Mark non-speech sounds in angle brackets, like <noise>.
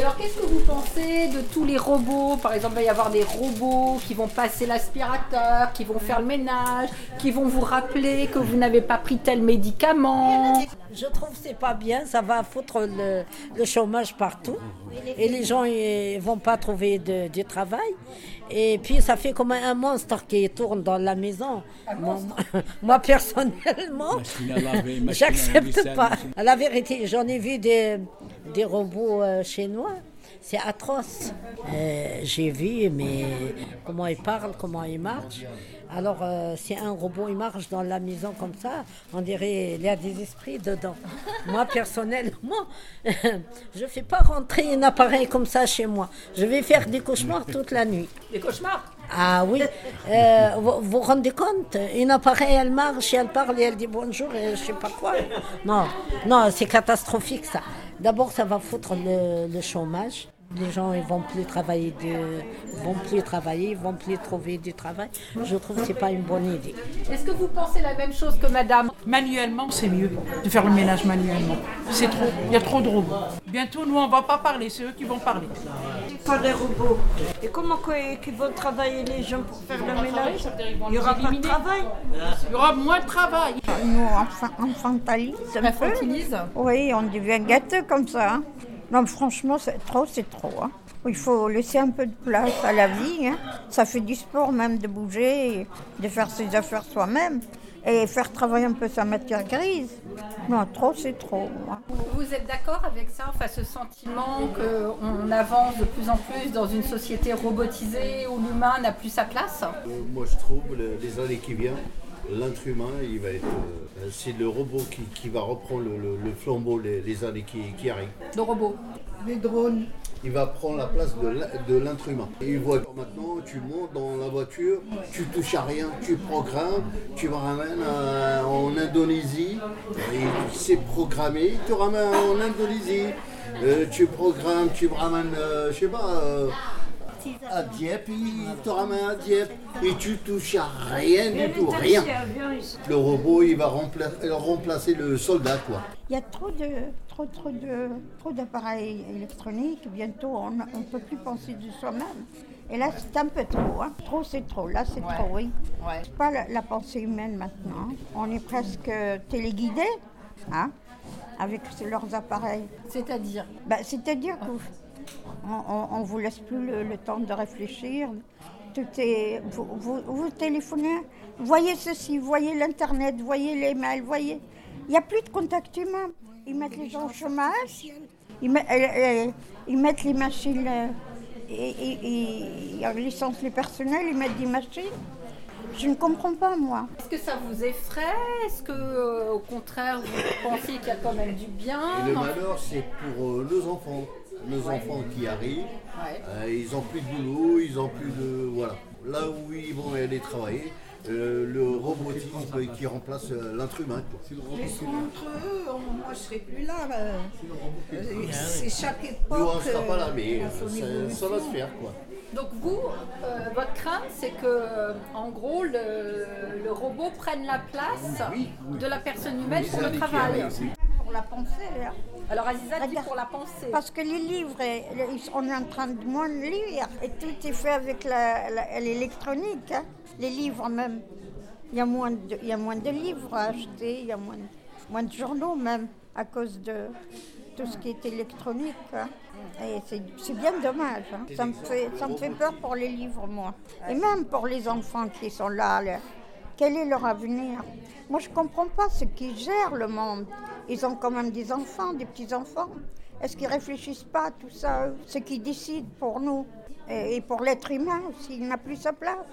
Alors qu'est-ce que vous pensez de tous les robots? Par exemple, il va y avoir des robots qui vont passer l'aspirateur, qui vont faire le ménage, qui vont vous rappeler que vous n'avez pas pris tel médicament. Je trouve que c'est pas bien, ça va foutre le, le chômage partout. Et les gens ne vont pas trouver de, du travail. Et puis ça fait comme un monstre qui tourne dans la maison. Moi, <laughs> moi, personnellement, j'accepte pas. À la vérité, j'en ai vu des, des robots euh, chinois. C'est atroce. Euh, J'ai vu, mais comment ils parlent, comment ils marchent. Alors, euh, si un robot il marche dans la maison comme ça, on dirait il y a des esprits dedans. Moi, personnellement, <laughs> je ne fais pas rentrer un appareil comme ça chez moi. Je vais faire des cauchemars toute la nuit. Des cauchemars? Ah oui, Euh, vous vous rendez compte? Une appareil, elle marche, elle parle et elle dit bonjour et je sais pas quoi. Non, non, c'est catastrophique ça. D'abord, ça va foutre le, chômage. Les gens ils vont plus travailler, de, vont plus travailler, ils vont plus trouver du travail. Je trouve que c'est pas une bonne idée. Est-ce que vous pensez la même chose que madame? Manuellement, c'est mieux de faire le ménage manuellement. C'est trop. Il y a trop de robots. Bientôt, nous, on va pas parler, c'est eux qui vont parler. Pas des robots. Et comment qu'ils vont travailler les gens pour faire le ménage? Il n'y aura pas de travail? Il y aura moins de travail. nous enfa- infantilise un peu. Infantilise Oui, on devient gâteux comme ça. hein. Non, franchement, c'est trop, c'est trop. hein. Il faut laisser un peu de place à la vie. hein. Ça fait du sport même de bouger, de faire ses affaires soi-même et faire travailler un peu sa matière grise. Non, trop, c'est trop. hein. Vous êtes d'accord avec ça, enfin ce sentiment qu'on avance de plus en plus dans une société robotisée où l'humain n'a plus sa place? Euh, Moi, je trouve le- les années qui viennent, l'être humain, il va être. euh, c'est le robot qui, qui va reprendre le, le- le flambeau les, les années qui, qui arrivent. de robots. Il va prendre la place de l'être humain. Et il voit que maintenant, tu montes dans la voiture, tu touches à rien, tu programmes, tu me ramènes à- en Indonésie, et c'est programmé, tu ramènes en Indonésie. Euh, tu programmes, tu me ramènes, euh, je sais pas, euh, à Dieppe, il te ramène à Dieppe, et tu touches à rien du tout, rien. Le robot, il va rempla- euh, remplacer le soldat, quoi. Il y a trop de trop trop de trop d'appareils électroniques. Bientôt, on ne peut plus penser de soi-même. Et là, c'est un peu trop. hein. Trop, c'est trop. Là, c'est Ouais. trop, oui. Ouais. C'est pas la, la pensée humaine maintenant. On est presque téléguidé, hein, avec leurs appareils. C'est-à-dire? Bah, C'est-à-dire qu'on on, on vous laisse plus le, le temps de réfléchir. Tout est, vous, vous, vous téléphonez, voyez ceci, voyez l'internet, voyez les mails, voyez. Il n'y a plus de contact humain. Ils mettent les gens au chômage, ils, met- euh, euh, ils mettent les machines, euh, et, et- et- ils licencient les personnels, ils mettent des machines. Je ne comprends pas, moi. Est-ce que ça vous effraie? Est-ce que, euh, au contraire, vous pensez qu'il y a quand même du bien? Et le malheur, c'est pour euh, nos enfants. Nos enfants qui arrivent, Ouais. euh, ils n'ont plus de boulot, ils n'ont plus de. Voilà. Là où ils vont aller travailler, euh, le robotisme qui remplace euh, l'être humain. entre eux, on- moi je serai plus là. euh, euh, C'est chaque époque. Nous, on ne sera pas là, mais ça, va se faire. quoi. Donc vous, euh, votre crainte, c'est que, en gros, le, le robot prenne la place de la personne humaine pour le travail. Pour la pensée, là. Alors Aziza dit pour la pensée. Parce que les livres, on est en train de moins lire. Et tout est fait avec l'électronique. hein. Les livres même. Il y, a moins de, il y a moins de livres à acheter, il y a moins de, moins de journaux même, à cause de tout ce qui est électronique. hein. Et c'est bien dommage. hein. Ça, me fait, ça me fait peur pour les livres, moi. Et même pour les enfants qui sont là. là. Quel est leur avenir? Moi, je ne comprends pas ceux qui gèrent le monde. Ils ont quand même des enfants, des petits-enfants. Est-ce qu'ils réfléchissent pas à tout ça, Ceux qui décident pour nous et et pour l'être humain aussi, il n'a plus sa place?